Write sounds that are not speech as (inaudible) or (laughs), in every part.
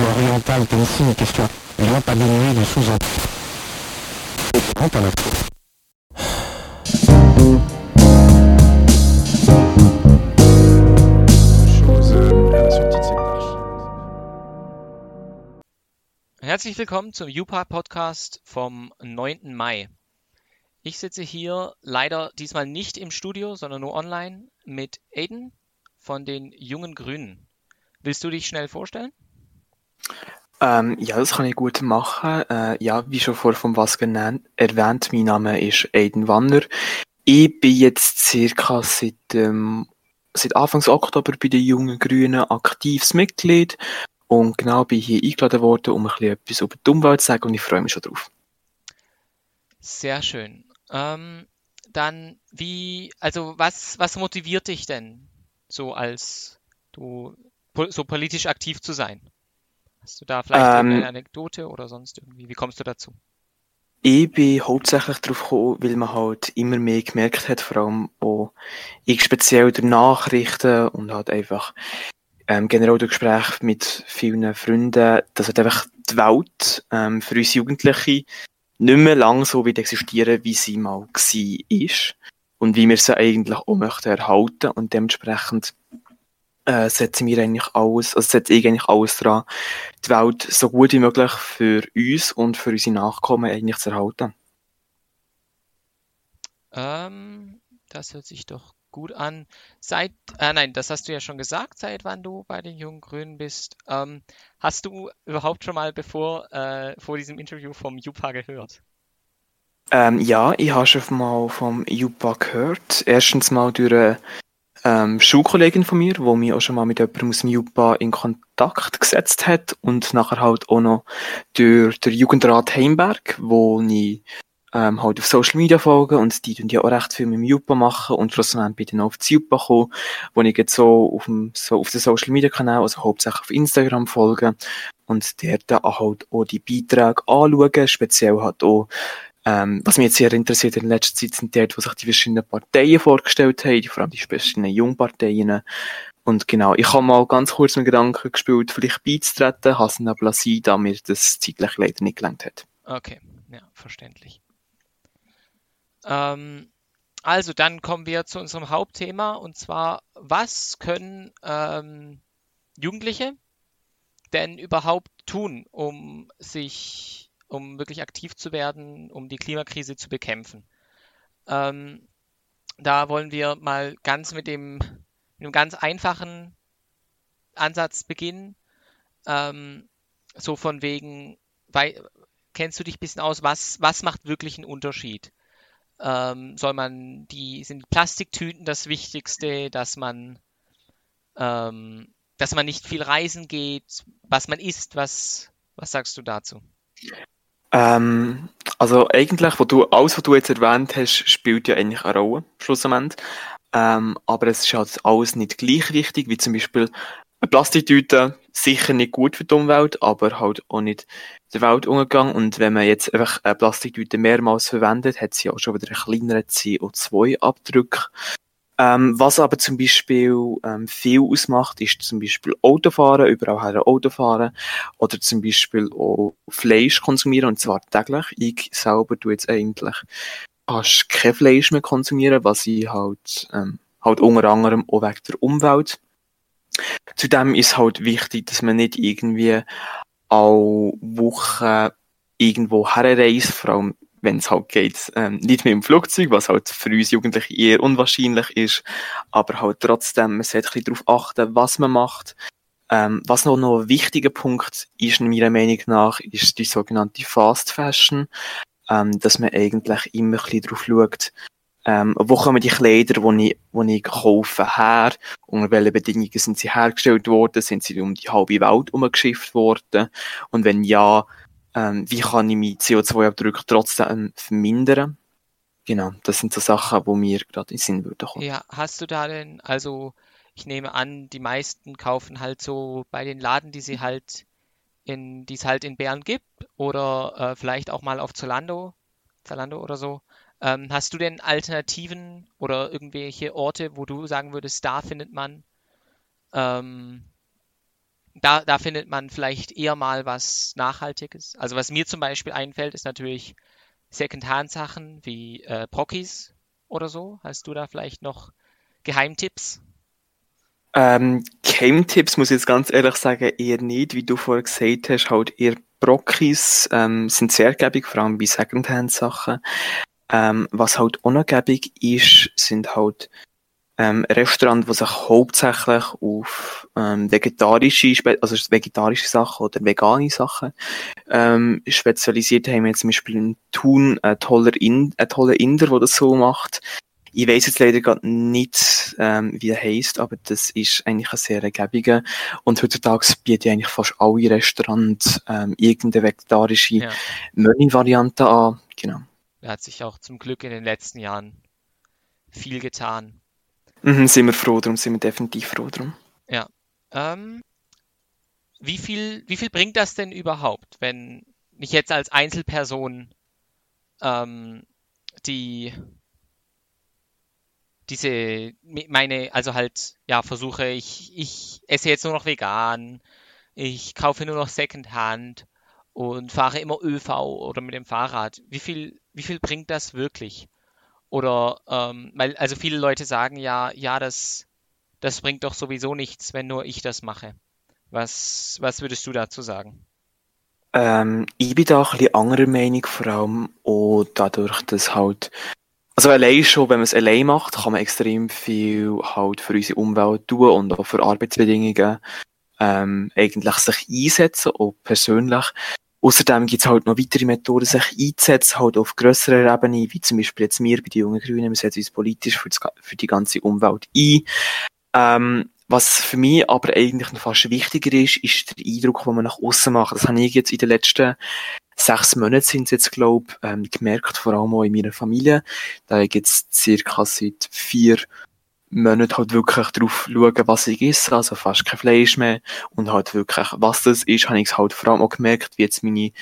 l'isme oriental aussi une question. Il ne doit pas dénuer de sous-entendus. Herzlich willkommen zum UPA Podcast vom 9. Mai. Ich sitze hier leider diesmal nicht im Studio, sondern nur online mit Aiden von den Jungen Grünen. Willst du dich schnell vorstellen? Ähm, ja, das kann ich gut machen. Äh, ja, wie schon vorher von was genannt, erwähnt, mein Name ist Aiden Wanner. Ich bin jetzt circa seit, ähm, seit Anfangs Oktober bei den Jungen Grünen aktives Mitglied und genau bin hier eingeladen worden, um ein bisschen etwas über die Umwelt zu sagen und ich freue mich schon drauf. Sehr schön. Ähm, dann, wie, also was, was motiviert dich denn so als du so politisch aktiv zu sein? Hast du da vielleicht ähm, eine Anekdote oder sonst irgendwie? Wie kommst du dazu? Ich bin hauptsächlich darauf gekommen, weil man halt immer mehr gemerkt hat, vor allem auch ich speziell durch Nachrichten und halt einfach ähm, generell durch Gespräche mit vielen Freunden, dass halt einfach die Welt ähm, für uns Jugendliche nicht mehr lang so wird existieren, wie sie mal war und wie wir sie eigentlich auch möchten erhalten und dementsprechend äh, setzen wir eigentlich alles, also setze ich eigentlich alles dran, die Welt so gut wie möglich für uns und für unsere Nachkommen eigentlich zu erhalten. Ähm, das hört sich doch gut an. Seit, äh, nein, das hast du ja schon gesagt, seit wann du bei den Jungen Grünen bist. Ähm, hast du überhaupt schon mal bevor, äh, vor diesem Interview vom JUPA gehört? Ähm, ja, ich habe schon mal vom JUPA gehört. Erstens mal durch eine ähm, Schulkollegin von mir, die mich auch schon mal mit jemandem aus dem JUPA in Kontakt gesetzt hat und nachher halt auch noch durch den Jugendrat Heimberg, wo ich ähm, halt auf Social Media folgen und die tun ja auch recht viel mit dem Jupa machen und schlussendlich bin ich dann auf das Jupa gekommen, wo ich jetzt so auf dem, so auf den Social Media Kanal, also hauptsächlich auf Instagram folge und dort dann halt auch die Beiträge anschauen, speziell halt auch ähm, was mich jetzt sehr interessiert in letzter Zeit sind dort, wo sich die verschiedenen Parteien vorgestellt haben, vor allem die verschiedenen Jungparteien. Und genau, ich habe mal ganz kurz mit Gedanken gespielt, vielleicht beizutreten, habe es aber lassen, da mir das zeitlich leider nicht gelangt hat. Okay, ja, verständlich. Ähm, also dann kommen wir zu unserem Hauptthema und zwar, was können ähm, Jugendliche denn überhaupt tun, um sich, um wirklich aktiv zu werden, um die Klimakrise zu bekämpfen? Ähm, da wollen wir mal ganz mit dem, mit einem ganz einfachen Ansatz beginnen. Ähm, so von wegen, weil, kennst du dich ein bisschen aus, was, was macht wirklich einen Unterschied? ähm, soll man die, sind Plastiktüten das Wichtigste, dass man, ähm, dass man nicht viel reisen geht, was man isst, was, was sagst du dazu? Ähm, also eigentlich, wo du, alles, was du jetzt erwähnt hast, spielt ja eigentlich eine Rolle, schlussendlich. Ähm, aber es ist halt alles nicht gleich wichtig, wie zum Beispiel eine Plastiktüte sicher nicht gut für die Umwelt, aber halt auch nicht der Welt umgegangen. Und wenn man jetzt einfach eine Plastiktüte mehrmals verwendet, hat sie auch schon wieder einen kleineren CO2-Abdruck. Ähm, was aber zum Beispiel ähm, viel ausmacht, ist zum Beispiel Autofahren, überall her Autofahren oder zum Beispiel auch Fleisch konsumieren und zwar täglich. Ich selber tue jetzt eigentlich fast kein Fleisch mehr konsumieren, was ich halt, ähm, halt unter anderem auch wegen der Umwelt Zudem ist halt wichtig, dass man nicht irgendwie alle Wochen irgendwo herreist, vor allem wenn es halt geht, ähm, nicht mit dem Flugzeug, was halt für uns Jugendliche eher unwahrscheinlich ist, aber halt trotzdem, man sollte ein bisschen darauf achten, was man macht. Ähm, was noch, noch ein wichtiger Punkt ist, meiner Meinung nach, ist die sogenannte Fast Fashion, ähm, dass man eigentlich immer ein bisschen darauf schaut, ähm, wo kommen die Kleider, die ich, die ich kaufe, her? Unter welchen Bedingungen sind sie hergestellt worden? Sind sie um die halbe Welt umgeschifft worden? Und wenn ja, ähm, wie kann ich meinen CO2-Abdruck trotzdem vermindern? Genau, das sind so Sachen, wo mir gerade in Sinn würden kommen. Ja, hast du da denn, also ich nehme an, die meisten kaufen halt so bei den Laden, die sie halt in, die es halt in Bern gibt oder äh, vielleicht auch mal auf Zalando, Zalando oder so, ähm, hast du denn Alternativen oder irgendwelche Orte, wo du sagen würdest, da findet man ähm, da, da findet man vielleicht eher mal was Nachhaltiges. Also was mir zum Beispiel einfällt, ist natürlich Secondhand-Sachen wie äh, Brockies oder so. Hast du da vielleicht noch Geheimtipps? Ähm, Geheimtipps muss ich jetzt ganz ehrlich sagen, eher nicht. Wie du vorher gesagt hast, halt eher Brockis ähm, sind sehr gäbig, vor allem bei Secondhand-Sachen. Ähm, was halt auch noch gäbig ist, sind halt ähm, Restaurants, die sich hauptsächlich auf ähm, vegetarische, also vegetarische Sachen oder vegane Sachen ähm, spezialisiert haben. Wir zum Beispiel in Thun ein toller, in, ein toller Inder, der das so macht. Ich weiß jetzt leider gerade nicht, ähm, wie er heisst, aber das ist eigentlich ein sehr ergiebiger. Und heutzutage bieten eigentlich fast alle Restaurants ähm, irgendeine vegetarische ja. Menü-Variante an. Genau. Da hat sich auch zum Glück in den letzten Jahren viel getan. Mhm, sind wir froh drum, sind wir definitiv froh drum. Ja. Ähm, wie, viel, wie viel bringt das denn überhaupt, wenn ich jetzt als Einzelperson ähm, die diese meine also halt ja versuche ich ich esse jetzt nur noch vegan ich kaufe nur noch Secondhand und fahre immer ÖV oder mit dem Fahrrad wie viel wie viel bringt das wirklich oder, ähm, weil, also viele Leute sagen ja, ja, das, das bringt doch sowieso nichts, wenn nur ich das mache. Was, was würdest du dazu sagen? Ähm, ich bin da ein bisschen anderer Meinung, vor allem auch dadurch, dass halt, also allein schon, wenn man es allein macht, kann man extrem viel halt für unsere Umwelt tun und auch für Arbeitsbedingungen ähm, eigentlich sich einsetzen, auch persönlich. Außerdem gibt es halt noch weitere Methoden, sich einzusetzen, halt auf grösserer Ebene, wie zum Beispiel jetzt wir bei den Jungen Grünen, wir setzen uns politisch für, das, für die ganze Umwelt ein. Ähm, was für mich aber eigentlich noch fast wichtiger ist, ist der Eindruck, den man nach außen macht. Das habe ich jetzt in den letzten sechs Monaten sind es jetzt, glaube ähm, gemerkt, vor allem auch in meiner Familie. Da gibt es circa seit vier Monate halt wirklich darauf schauen, was ich esse, also fast kein Fleisch mehr. Und halt wirklich, was das ist, habe ich halt vor allem auch gemerkt, wie jetzt meine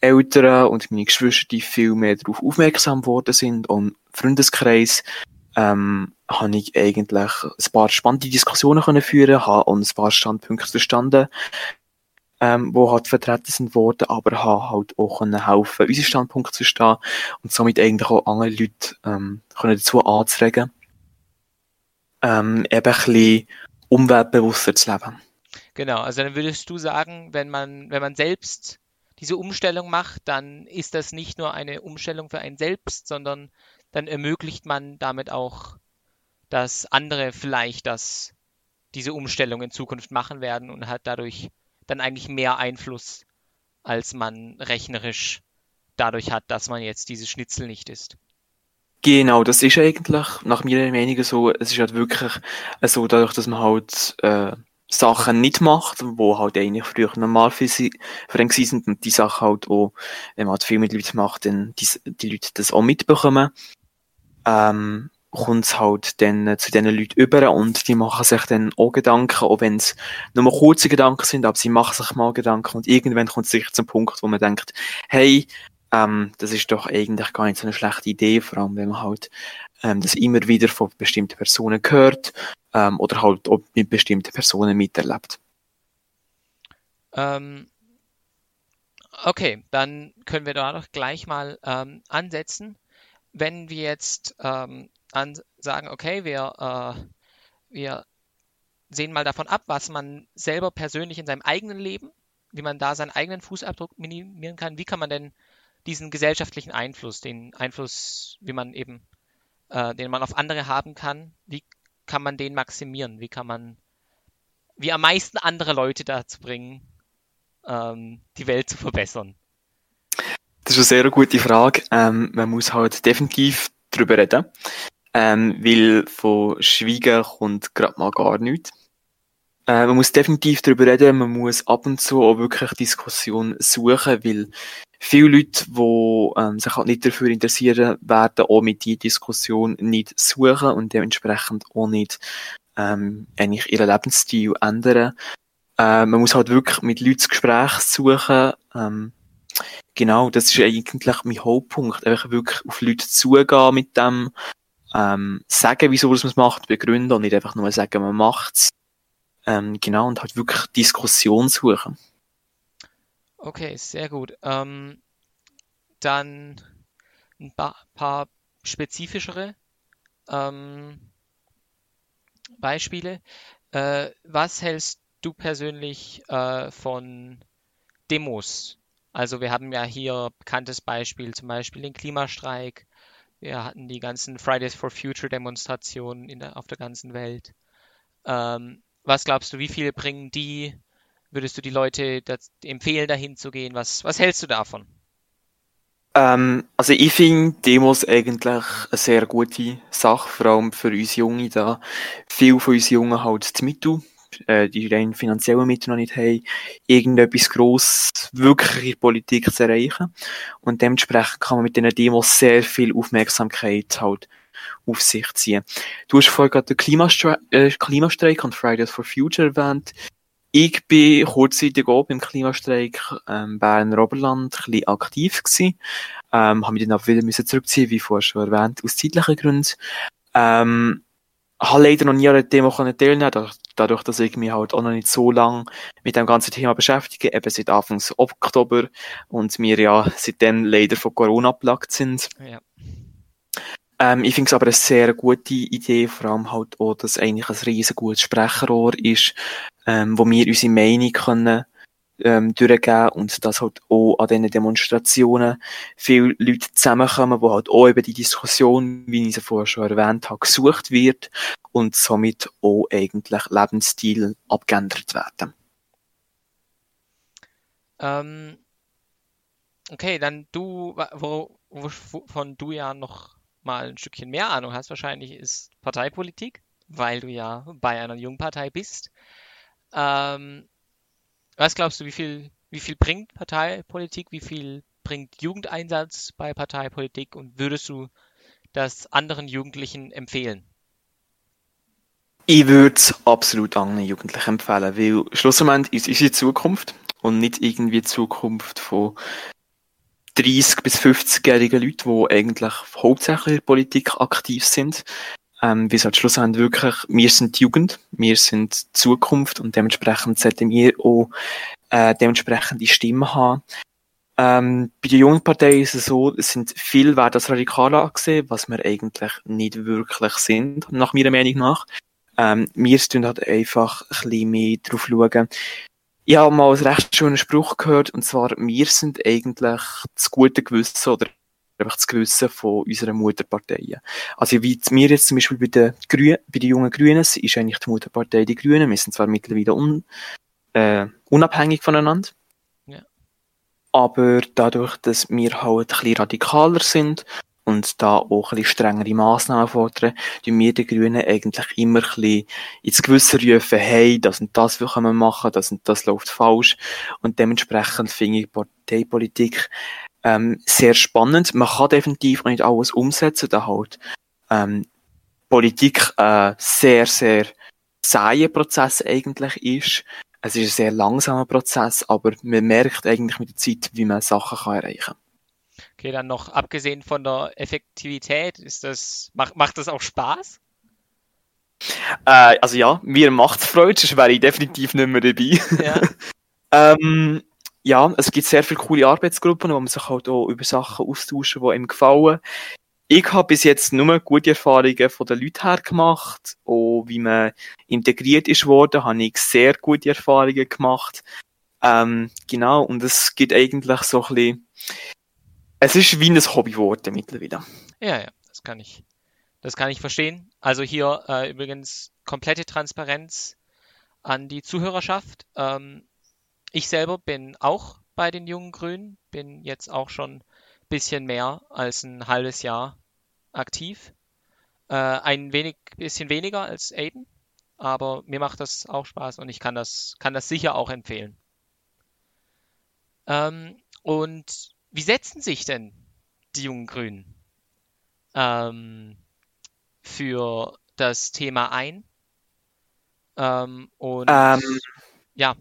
Eltern und meine Geschwister viel mehr darauf aufmerksam geworden sind und Freundeskreis ähm, habe ich eigentlich ein paar spannende Diskussionen können führen, habe und ein paar Standpunkte verstanden, ähm, wo halt vertreten sind worden, aber habe halt auch können helfen, unsere Standpunkte zu verstehen und somit eigentlich auch andere Leute ähm, können dazu anzuregen ähm, eben ein bisschen umweltbewusster zu leben. Genau, also dann würdest du sagen, wenn man, wenn man selbst diese Umstellung macht, dann ist das nicht nur eine Umstellung für einen selbst, sondern dann ermöglicht man damit auch, dass andere vielleicht das, diese Umstellung in Zukunft machen werden und hat dadurch dann eigentlich mehr Einfluss, als man rechnerisch dadurch hat, dass man jetzt dieses Schnitzel nicht isst. Genau, das ist eigentlich nach meiner Meinung so, es ist halt wirklich so, dadurch, dass man halt äh, Sachen nicht macht, wo halt eigentlich früher normal für, sie, für einen sind und die Sachen halt auch, wenn man halt viel mit Leuten macht, dann die, die Leute das auch mitbekommen, ähm, kommt es halt dann äh, zu diesen Leuten über und die machen sich dann auch Gedanken, auch wenn es nur kurze Gedanken sind, aber sie machen sich mal Gedanken und irgendwann kommt es sicher zum Punkt, wo man denkt, hey, ähm, das ist doch eigentlich gar nicht so eine schlechte Idee, vor allem wenn man halt ähm, das immer wieder von bestimmten Personen hört ähm, oder halt mit bestimmten Personen miterlebt. Ähm, okay, dann können wir da doch gleich mal ähm, ansetzen. Wenn wir jetzt ähm, an, sagen, okay, wir, äh, wir sehen mal davon ab, was man selber persönlich in seinem eigenen Leben, wie man da seinen eigenen Fußabdruck minimieren kann, wie kann man denn diesen gesellschaftlichen Einfluss, den Einfluss, wie man eben, äh, den man auf andere haben kann, wie kann man den maximieren? Wie kann man, wie am meisten andere Leute dazu bringen, ähm, die Welt zu verbessern? Das ist eine sehr gute Frage. Ähm, man muss halt definitiv drüber reden, ähm, weil von Schweigen kommt gerade mal gar nichts. Äh, man muss definitiv darüber reden, man muss ab und zu auch wirklich Diskussion suchen, weil viele Leute, die ähm, sich halt nicht dafür interessieren, werden auch mit dieser Diskussion nicht suchen und dementsprechend auch nicht ähm, eigentlich ihren Lebensstil ändern. Äh, man muss halt wirklich mit Leuten Gespräch suchen. Ähm, genau, das ist eigentlich mein Hauptpunkt. Einfach wirklich auf Leute zugehen mit dem, ähm, sagen, wieso man es macht, begründen und nicht einfach nur sagen, man macht's. Ähm, genau, und halt wirklich Diskussion suchen. Okay, sehr gut. Ähm, dann ein paar, spezifischere ähm, Beispiele. Äh, was hältst du persönlich äh, von Demos? Also wir haben ja hier bekanntes Beispiel, zum Beispiel den Klimastreik. Wir hatten die ganzen Fridays for Future Demonstrationen der, auf der ganzen Welt. Ähm, was glaubst du, wie viel bringen die? Würdest du die Leute empfehlen, dahin zu gehen? Was, was hältst du davon? Ähm, also ich finde Demos eigentlich eine sehr gute Sache, vor allem für uns Junge da. Viele von uns Jungen halt die Mittel, äh, die rein finanziellen Mittel noch nicht haben, irgendetwas gross wirklich in Politik zu erreichen. Und dementsprechend kann man mit diesen Demos sehr viel Aufmerksamkeit halt auf sich ziehen. Du hast vorhin gerade den Klimastreik, äh, Klimastreik und Fridays for Future erwähnt. Ich bin kurzzeitig auch beim Klimastreik ähm, Berner Oberland ein bisschen aktiv gewesen. Ähm, habe mich dann auch wieder müssen zurückziehen, wie vorher schon erwähnt, aus zeitlichen Gründen. Ähm, habe leider noch nie an der Demo teilnehmen dadurch, dadurch, dass ich mich halt auch noch nicht so lange mit dem ganzen Thema beschäftige, eben seit Anfang Oktober und wir ja seitdem leider von Corona plagt sind. Ja. Ähm, ich finde es aber eine sehr gute Idee, vor allem halt auch, dass eigentlich ein riesen Sprecherrohr ist, ähm, wo wir unsere Meinung können ähm, durchgeben und dass halt auch an diesen Demonstrationen viele Leute zusammenkommen, wo halt auch über die Diskussion, wie ich sie vorher schon erwähnt habe, gesucht wird und somit auch eigentlich Lebensstil abgeändert werden. Ähm, okay, dann du, wo, wovon du ja noch mal ein Stückchen mehr Ahnung hast, wahrscheinlich ist Parteipolitik, weil du ja bei einer Jungpartei bist. Ähm, was glaubst du, wie viel, wie viel bringt Parteipolitik, wie viel bringt Jugendeinsatz bei Parteipolitik und würdest du das anderen Jugendlichen empfehlen? Ich würde es absolut anderen Jugendlichen empfehlen, weil schlussendlich ist unsere Zukunft und nicht irgendwie die Zukunft von 30 bis 50-jährigen Leute, die eigentlich hauptsächlich in der Politik aktiv sind. Ähm, wie es halt schlussendlich wirklich, wir sind die Jugend, wir sind die Zukunft und dementsprechend sollten wir auch äh, dementsprechend die Stimme haben. Ähm, bei der jungen Partei ist es so, es sind viel werden als radikal angesehen, was wir eigentlich nicht wirklich sind, nach meiner Meinung nach. Ähm, wir tun halt einfach ein bisschen mehr drauf schauen, ich habe mal einen recht schönen Spruch gehört, und zwar, wir sind eigentlich das gute Gewissen oder einfach das Gewissen von unseren Mutterparteien. Also wie wir jetzt zum Beispiel bei den, Grünen, bei den jungen Grünen ist eigentlich die Mutterpartei die Grünen. Wir sind zwar mittlerweile un, äh, unabhängig voneinander, ja. aber dadurch, dass wir halt ein bisschen radikaler sind und da auch ein bisschen strengere Massnahmen fordern, tun wir die Grünen eigentlich immer ein bisschen ins Gewissen rufen, hey, das und das will wir machen, das und das läuft falsch. Und dementsprechend finde ich Parteipolitik ähm, sehr spannend. Man kann definitiv nicht alles umsetzen, da halt ähm, Politik äh, sehr, sehr zäher Prozess eigentlich ist. Es ist ein sehr langsamer Prozess, aber man merkt eigentlich mit der Zeit, wie man Sachen kann erreichen kann. Okay, dann noch abgesehen von der Effektivität, ist das, macht, macht das auch Spaß? Äh, also ja, mir macht es Freude, sonst wäre ich definitiv nicht mehr dabei. Ja. (laughs) ähm, ja, es gibt sehr viele coole Arbeitsgruppen, wo man sich halt auch über Sachen austauschen, die einem gefallen. Ich habe bis jetzt nur gute Erfahrungen von den Leuten her gemacht. Auch wie man integriert ist worden, habe ich sehr gute Erfahrungen gemacht. Ähm, genau, und es gibt eigentlich so ein bisschen es ist wie ein Hobby geworden mittlerweile. Ja, ja, das kann ich, das kann ich verstehen. Also hier äh, übrigens komplette Transparenz an die Zuhörerschaft. Ähm, ich selber bin auch bei den Jungen Grünen, bin jetzt auch schon ein bisschen mehr als ein halbes Jahr aktiv. Äh, ein wenig, bisschen weniger als Aiden, aber mir macht das auch Spaß und ich kann das, kann das sicher auch empfehlen. Ähm, und wie setzen sich denn die jungen Grünen ähm, für das Thema ein? Ähm, und ähm, ja.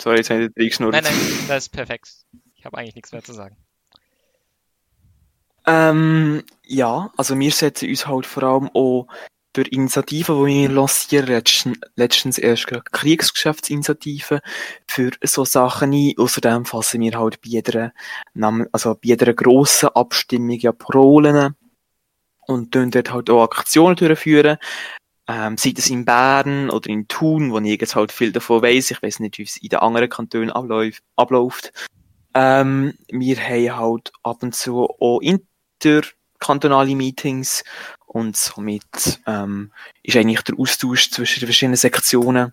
Sorry, jetzt habe ich Nein, nein, das ist perfekt. Ich habe eigentlich nichts mehr zu sagen. Ähm, ja, also wir setzen uns halt vor allem auch durch Initiativen, die wir lancieren, letztens, letztens erst Kriegsgeschäftsinitiativen für so Sachen ein. Außerdem fassen wir halt bei jeder, also bei jeder grossen Abstimmung ja Parolen und tun dort halt auch Aktionen durchführen. Ähm, sei es in Bern oder in Thun, wo ich jetzt halt viel davon weiss. Ich weiß nicht, wie es in den anderen Kantonen abläuft. abläuft. Ähm, wir haben halt ab und zu auch interkantonale Meetings und somit ähm, ist eigentlich der Austausch zwischen den verschiedenen Sektionen,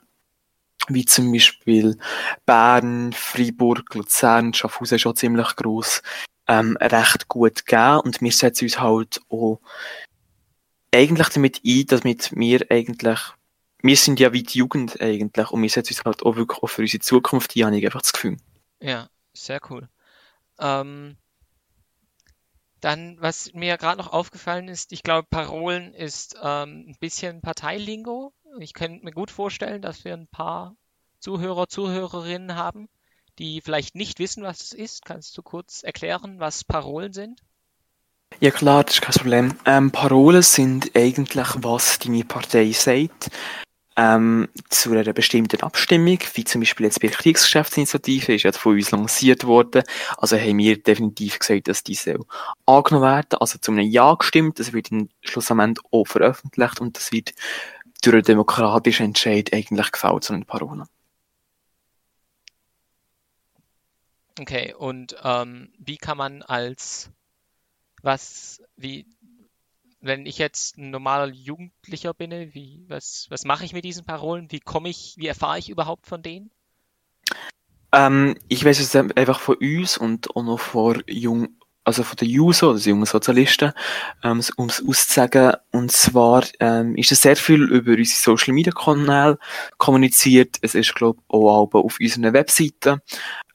wie zum Beispiel Bern, Freiburg, Luzern, Schaffhausen schon ziemlich gross, ähm, recht gut gegeben und wir setzen uns halt auch eigentlich damit ein, damit wir eigentlich, wir sind ja wie die Jugend eigentlich und wir setzen uns halt auch wirklich auch für unsere Zukunft ein, habe ich einfach das Gefühl. Ja, sehr cool. Ähm, dann, was mir gerade noch aufgefallen ist, ich glaube, Parolen ist ähm, ein bisschen Parteilingo. Ich könnte mir gut vorstellen, dass wir ein paar Zuhörer, Zuhörerinnen haben, die vielleicht nicht wissen, was es ist. Kannst du kurz erklären, was Parolen sind? Ja klar, das ist kein Problem. Ähm, Parolen sind eigentlich, was deine Partei sagt ähm, zu einer bestimmten Abstimmung, wie zum Beispiel jetzt bei der Kriegsgeschäftsinitiative, ist jetzt von uns lanciert worden. Also haben wir definitiv gesagt, dass diese angenommen werden, also zu einem Ja gestimmt, das wird dann schlussendlich auch veröffentlicht und das wird durch einen demokratischen Entscheid eigentlich gefällt, so eine Parole. Okay, und ähm, wie kann man als was, wie, wenn ich jetzt ein normaler Jugendlicher bin, wie, was, was mache ich mit diesen Parolen? Wie komme ich, wie erfahre ich überhaupt von denen? Ähm, ich weiß es einfach von uns und auch noch von jung, also von den Juso, also jungen Sozialisten, ähm, um es auszusagen. Und zwar ähm, ist es sehr viel über unsere Social Media Kanäle kommuniziert. Es ist, glaube ich, auch auf unserer Webseite.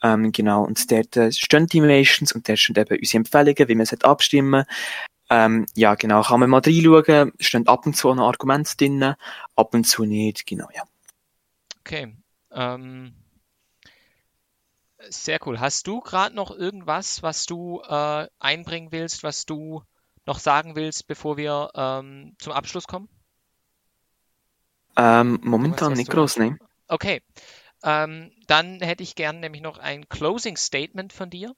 Ähm, genau. Und dort äh, stehen die Innovations und dort stehen eben unsere Empfehlungen, wie man es abstimmen ähm, ja, genau, kann man mal reinschauen. Es stehen ab und zu ein Argument drin, ab und zu nicht, genau, ja. Okay. Ähm, sehr cool. Hast du gerade noch irgendwas, was du äh, einbringen willst, was du noch sagen willst, bevor wir ähm, zum Abschluss kommen? Ähm, momentan nicht groß, ne? Okay. Ähm, dann hätte ich gern nämlich noch ein Closing Statement von dir.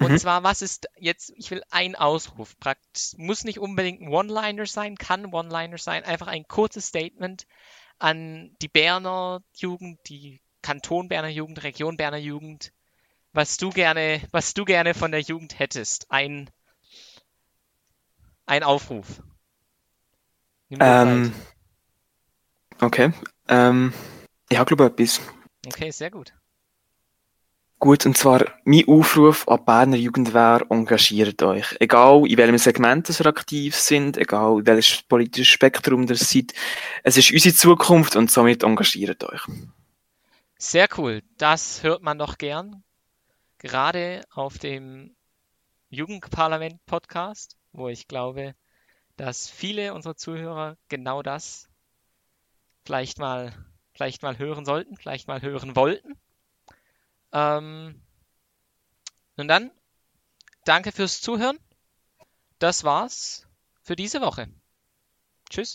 Und mhm. zwar, was ist jetzt, ich will ein Ausruf, praktisch, muss nicht unbedingt ein One-Liner sein, kann One-Liner sein, einfach ein kurzes Statement an die Berner Jugend, die Kanton Berner Jugend, Region Berner Jugend, was du gerne, was du gerne von der Jugend hättest. Ein, ein Aufruf. Ähm, okay. Ähm, ich glaube etwas. Okay, sehr gut. Gut, und zwar mein Aufruf an die Berner Jugend wäre, engagiert euch. Egal in welchem Segment ihr aktiv sind, egal in welches politisches Spektrum ihr seid. Es ist unsere Zukunft und somit engagiert euch. Sehr cool. Das hört man doch gern. Gerade auf dem Jugendparlament-Podcast, wo ich glaube, dass viele unserer Zuhörer genau das vielleicht mal, vielleicht mal hören sollten, vielleicht mal hören wollten. Ähm, nun dann, danke fürs Zuhören. Das war's für diese Woche. Tschüss.